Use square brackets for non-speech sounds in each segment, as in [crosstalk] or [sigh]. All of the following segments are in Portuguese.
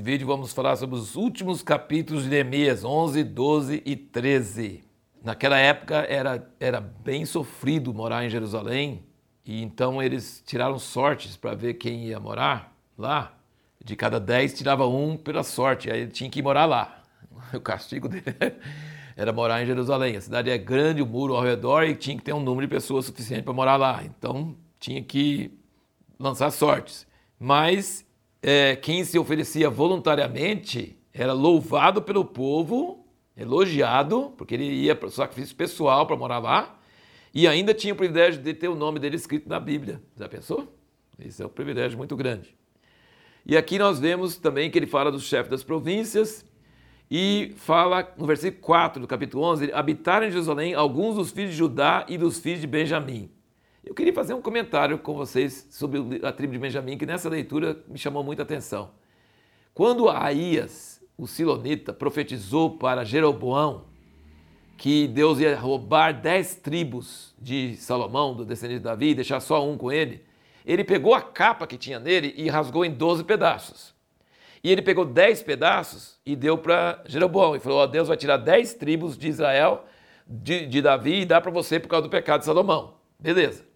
Nesse vídeo vamos falar sobre os últimos capítulos de Neemias 11, 12 e 13. Naquela época era, era bem sofrido morar em Jerusalém e então eles tiraram sortes para ver quem ia morar lá. De cada dez tirava um pela sorte, aí ele tinha que morar lá. [laughs] O castigo dele [laughs] era morar em Jerusalém. A cidade é grande, o muro ao redor e tinha que ter um número de pessoas suficiente para morar lá. Então tinha que lançar sortes. Mas é, quem se oferecia voluntariamente era louvado pelo povo, elogiado, porque ele ia para o sacrifício pessoal para morar lá, e ainda tinha o privilégio de ter o nome dele escrito na Bíblia. Já pensou? Isso é um privilégio muito grande. E aqui nós vemos também que ele fala dos chefes das províncias e fala no versículo 4 do capítulo 11: habitaram em Jerusalém alguns dos filhos de Judá e dos filhos de Benjamim. Eu queria fazer um comentário com vocês sobre a tribo de Benjamim, que nessa leitura me chamou muita atenção. Quando Aías, o Silonita, profetizou para Jeroboão que Deus ia roubar dez tribos de Salomão, do descendente de Davi, e deixar só um com ele, ele pegou a capa que tinha nele e rasgou em doze pedaços. E ele pegou dez pedaços e deu para Jeroboão e falou: oh, Deus vai tirar dez tribos de Israel, de, de Davi, e dá para você por causa do pecado de Salomão. Beleza.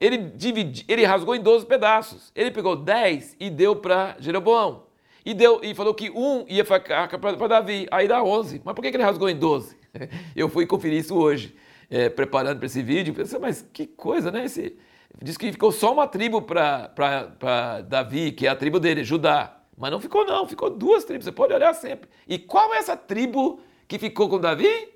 Ele, dividi, ele rasgou em 12 pedaços. Ele pegou 10 e deu para Jeroboão. E, deu, e falou que um ia para Davi. Aí dá 11. Mas por que, que ele rasgou em 12? [laughs] Eu fui conferir isso hoje, é, preparando para esse vídeo. Pensei, mas que coisa, né? Esse, diz que ficou só uma tribo para Davi, que é a tribo dele, Judá. Mas não ficou, não. Ficou duas tribos. Você pode olhar sempre. E qual é essa tribo que ficou com Davi?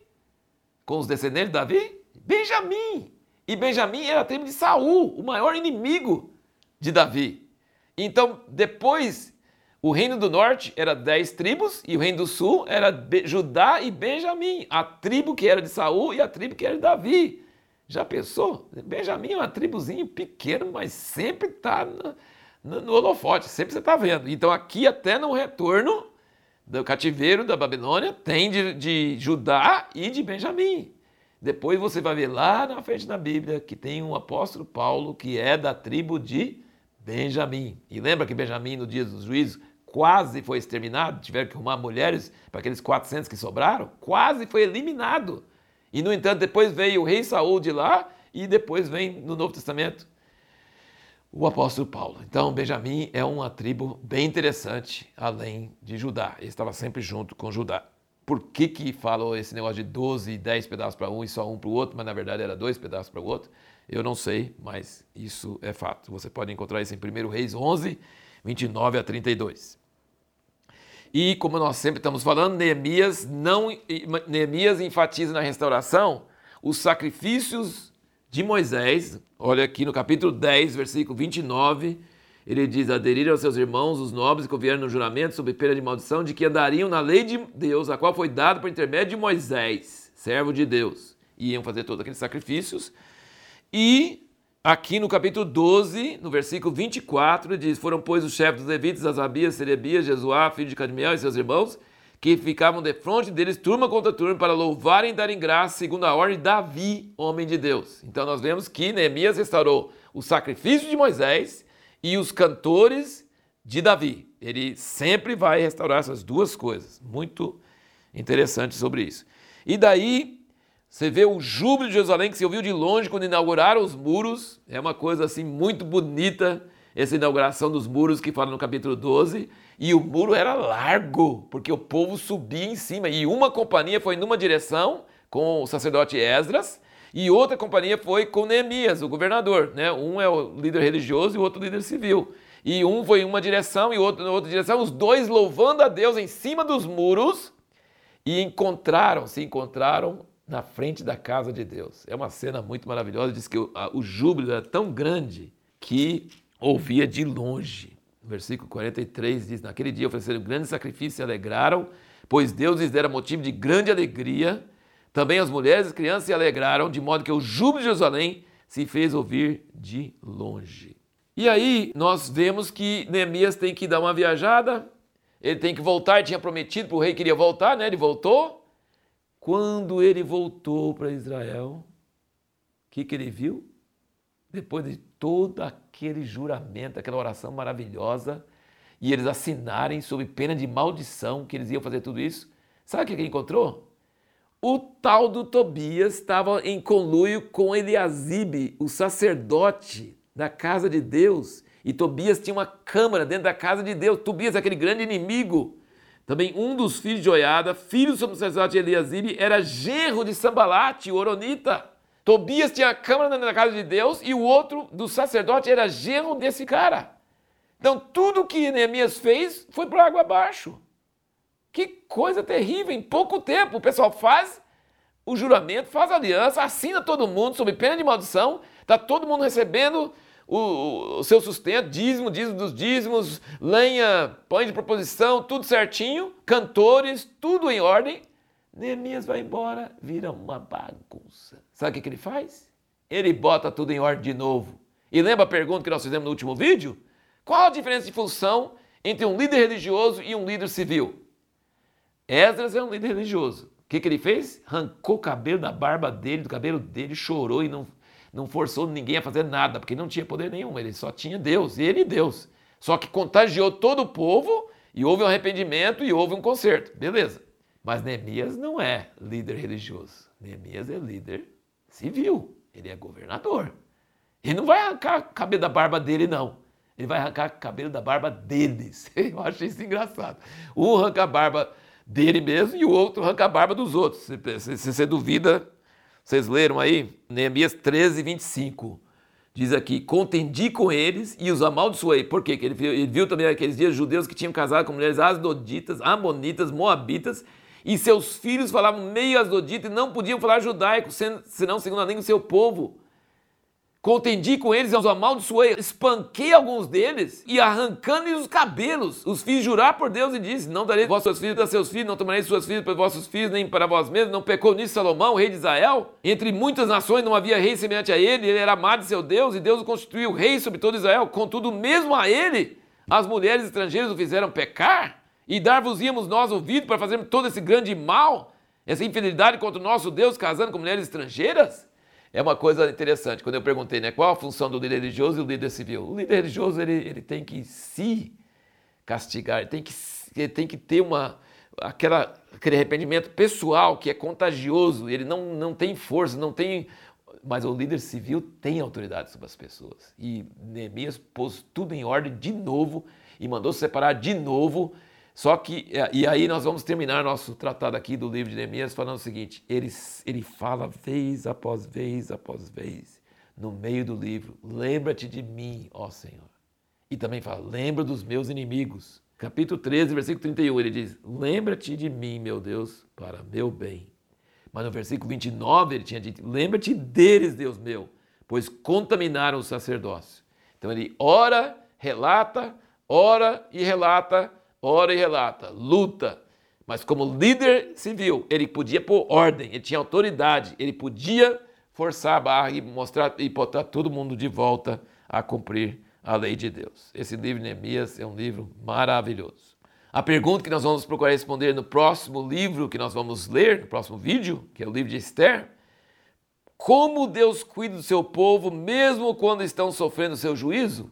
Com os descendentes de Davi? Benjamim. E Benjamim era a tribo de Saul, o maior inimigo de Davi. Então, depois, o reino do norte era dez tribos e o reino do sul era Judá e Benjamim, a tribo que era de Saul e a tribo que era de Davi. Já pensou? Benjamim é uma tribuzinha pequena, mas sempre está no, no, no, holofote, sempre você está vendo. Então, aqui até no retorno do cativeiro da Babilônia, tem de, de Judá e de Benjamim. Depois você vai ver lá na frente da Bíblia que tem um apóstolo Paulo que é da tribo de Benjamim. E lembra que Benjamim, no dia dos juízos, quase foi exterminado? Tiveram que arrumar mulheres para aqueles 400 que sobraram? Quase foi eliminado. E, no entanto, depois veio o rei Saul de lá e depois vem no Novo Testamento o apóstolo Paulo. Então, Benjamim é uma tribo bem interessante, além de Judá. Ele estava sempre junto com Judá por que, que falou esse negócio de 12 e 10 pedaços para um e só um para o outro, mas na verdade era dois pedaços para o outro. Eu não sei, mas isso é fato. Você pode encontrar isso em 1 Reis 11, 29 a 32. E como nós sempre estamos falando, Neemias, não, Neemias enfatiza na restauração os sacrifícios de Moisés. Olha aqui no capítulo 10, versículo 29 ele diz: aderiram aos seus irmãos, os nobres, que convieram no juramento, sob pena de maldição, de que andariam na lei de Deus, a qual foi dada por intermédio de Moisés, servo de Deus. E iam fazer todos aqueles sacrifícios. E aqui no capítulo 12, no versículo 24, ele diz: Foram, pois, os chefes dos levitas, Asabias, Serebias, Jesuá, filho de Cadmiel e seus irmãos, que ficavam de frente deles, turma contra turma, para louvarem e darem graça, segundo a ordem de Davi, homem de Deus. Então nós vemos que Neemias restaurou o sacrifício de Moisés e os cantores de Davi. Ele sempre vai restaurar essas duas coisas. Muito interessante sobre isso. E daí você vê o júbilo de Jerusalém que se ouviu de longe quando inauguraram os muros. É uma coisa assim muito bonita essa inauguração dos muros que fala no capítulo 12. E o muro era largo, porque o povo subia em cima. E uma companhia foi numa direção com o sacerdote Esdras e outra companhia foi com Neemias, o governador. Né? Um é o líder religioso e o outro líder civil. E um foi em uma direção e outro em outra direção, os dois louvando a Deus em cima dos muros e encontraram, se encontraram na frente da casa de Deus. É uma cena muito maravilhosa. Diz que o, a, o júbilo era tão grande que ouvia de longe. Versículo 43 diz: Naquele dia ofereceram grande sacrifício e alegraram, pois Deus lhes dera motivo de grande alegria também as mulheres e as crianças se alegraram, de modo que o júbilo de Jerusalém se fez ouvir de longe. E aí nós vemos que Neemias tem que dar uma viajada, ele tem que voltar, ele tinha prometido para o rei que iria voltar, né? Ele voltou. Quando ele voltou para Israel, o que, que ele viu? Depois de todo aquele juramento, aquela oração maravilhosa, e eles assinarem sob pena de maldição que eles iam fazer tudo isso, sabe o que ele encontrou? O tal do Tobias estava em conluio com Eliasibe, o sacerdote da casa de Deus. E Tobias tinha uma câmara dentro da casa de Deus. Tobias, aquele grande inimigo. Também um dos filhos de Oiada, filho do sacerdote Eliasibe, era genro de Sambalate, o Oronita. Tobias tinha a câmara dentro da casa de Deus e o outro do sacerdote era genro desse cara. Então tudo que Neemias fez foi por água abaixo. Que coisa terrível! Em pouco tempo o pessoal faz o juramento, faz a aliança, assina todo mundo sob pena de maldição, está todo mundo recebendo o, o, seu sustento, dízimo, dízimo dos dízimos, lenha, pães de proposição, tudo certinho, cantores, tudo em ordem. Neemias vai embora, vira uma bagunça. Sabe o que, que ele faz? Ele bota tudo em ordem de novo. E lembra a pergunta que nós fizemos no último vídeo? Qual a diferença de função entre um líder religioso e um líder civil? Esdras é um líder religioso. O que, que ele fez? Arrancou o cabelo da barba dele, do cabelo dele, chorou e não, não forçou ninguém a fazer nada, porque não tinha poder nenhum, ele só tinha Deus, ele e Deus. Só que contagiou todo o povo e houve um arrependimento e houve um conserto. Beleza. Mas Neemias não é líder religioso. Neemias é líder civil. Ele é governador. Ele não vai arrancar o cabelo da barba dele, não. Ele vai arrancar o cabelo da barba deles. [laughs] Eu achei isso engraçado. Um arranca a barba dele mesmo e o outro arranca a barba dos outros. Se, se você duvida, vocês leram aí? Neemias 13, 25. Diz aqui: Contendi com eles e os amaldiçoei. Por quê? Porque ele ele viu também aqueles dias judeus que tinham casado com mulheres asdoditas, amonitas, moabitas, e seus filhos falavam meio asdodita e não podiam falar judaico, senão segundo a língua do seu povo contendi com eles, os amaldiçoei, espanquei alguns deles e arrancando-lhes os cabelos. Os fiz jurar por Deus e disse: Não darei vossos filhos a seus filhos, não tomarei suas filhas para vossos filhos, nem para vós mesmos. Não pecou nisso Salomão, rei de Israel? Entre muitas nações não havia rei semelhante a ele, ele era amado de seu Deus e Deus o constituiu rei sobre todo Israel. Contudo, mesmo a ele, as mulheres estrangeiras o fizeram pecar e dar-vos-íamos nós ouvido para fazermos todo esse grande mal, essa infidelidade contra o nosso Deus, casando com mulheres estrangeiras? É uma coisa interessante. Quando eu perguntei né, qual a função do líder religioso e o líder civil, o líder religioso ele, ele tem que se castigar, ele tem que, ele tem que ter uma, aquela, aquele arrependimento pessoal que é contagioso, ele não, não tem força, não tem. Mas o líder civil tem autoridade sobre as pessoas. E Neemias pôs tudo em ordem de novo e mandou separar de novo só que, é, e aí nós vamos terminar nosso tratado aqui do livro de Neemias falando o seguinte: ele, ele fala vez após vez após vez, no meio do livro, lembra-te de mim, ó Senhor. E também fala, lembra dos meus inimigos. Capítulo 13, versículo 31, ele diz: Lembra-te de mim, meu Deus, para meu bem. Mas no versículo 29 ele tinha dito: Lembra-te deles, Deus meu, pois contaminaram o sacerdócio. Então ele ora, relata, ora e relata ora e relata, luta. Mas como líder civil, ele podia pôr ordem, ele tinha autoridade, ele podia forçar a barra e mostrar e botar todo mundo de volta a cumprir a lei de Deus. Esse livro de Neemias é um livro maravilhoso. A pergunta que nós vamos procurar responder no próximo livro que nós vamos ler, no próximo vídeo, que é o livro de Esther, como Deus cuida do seu povo mesmo quando estão sofrendo seu juízo?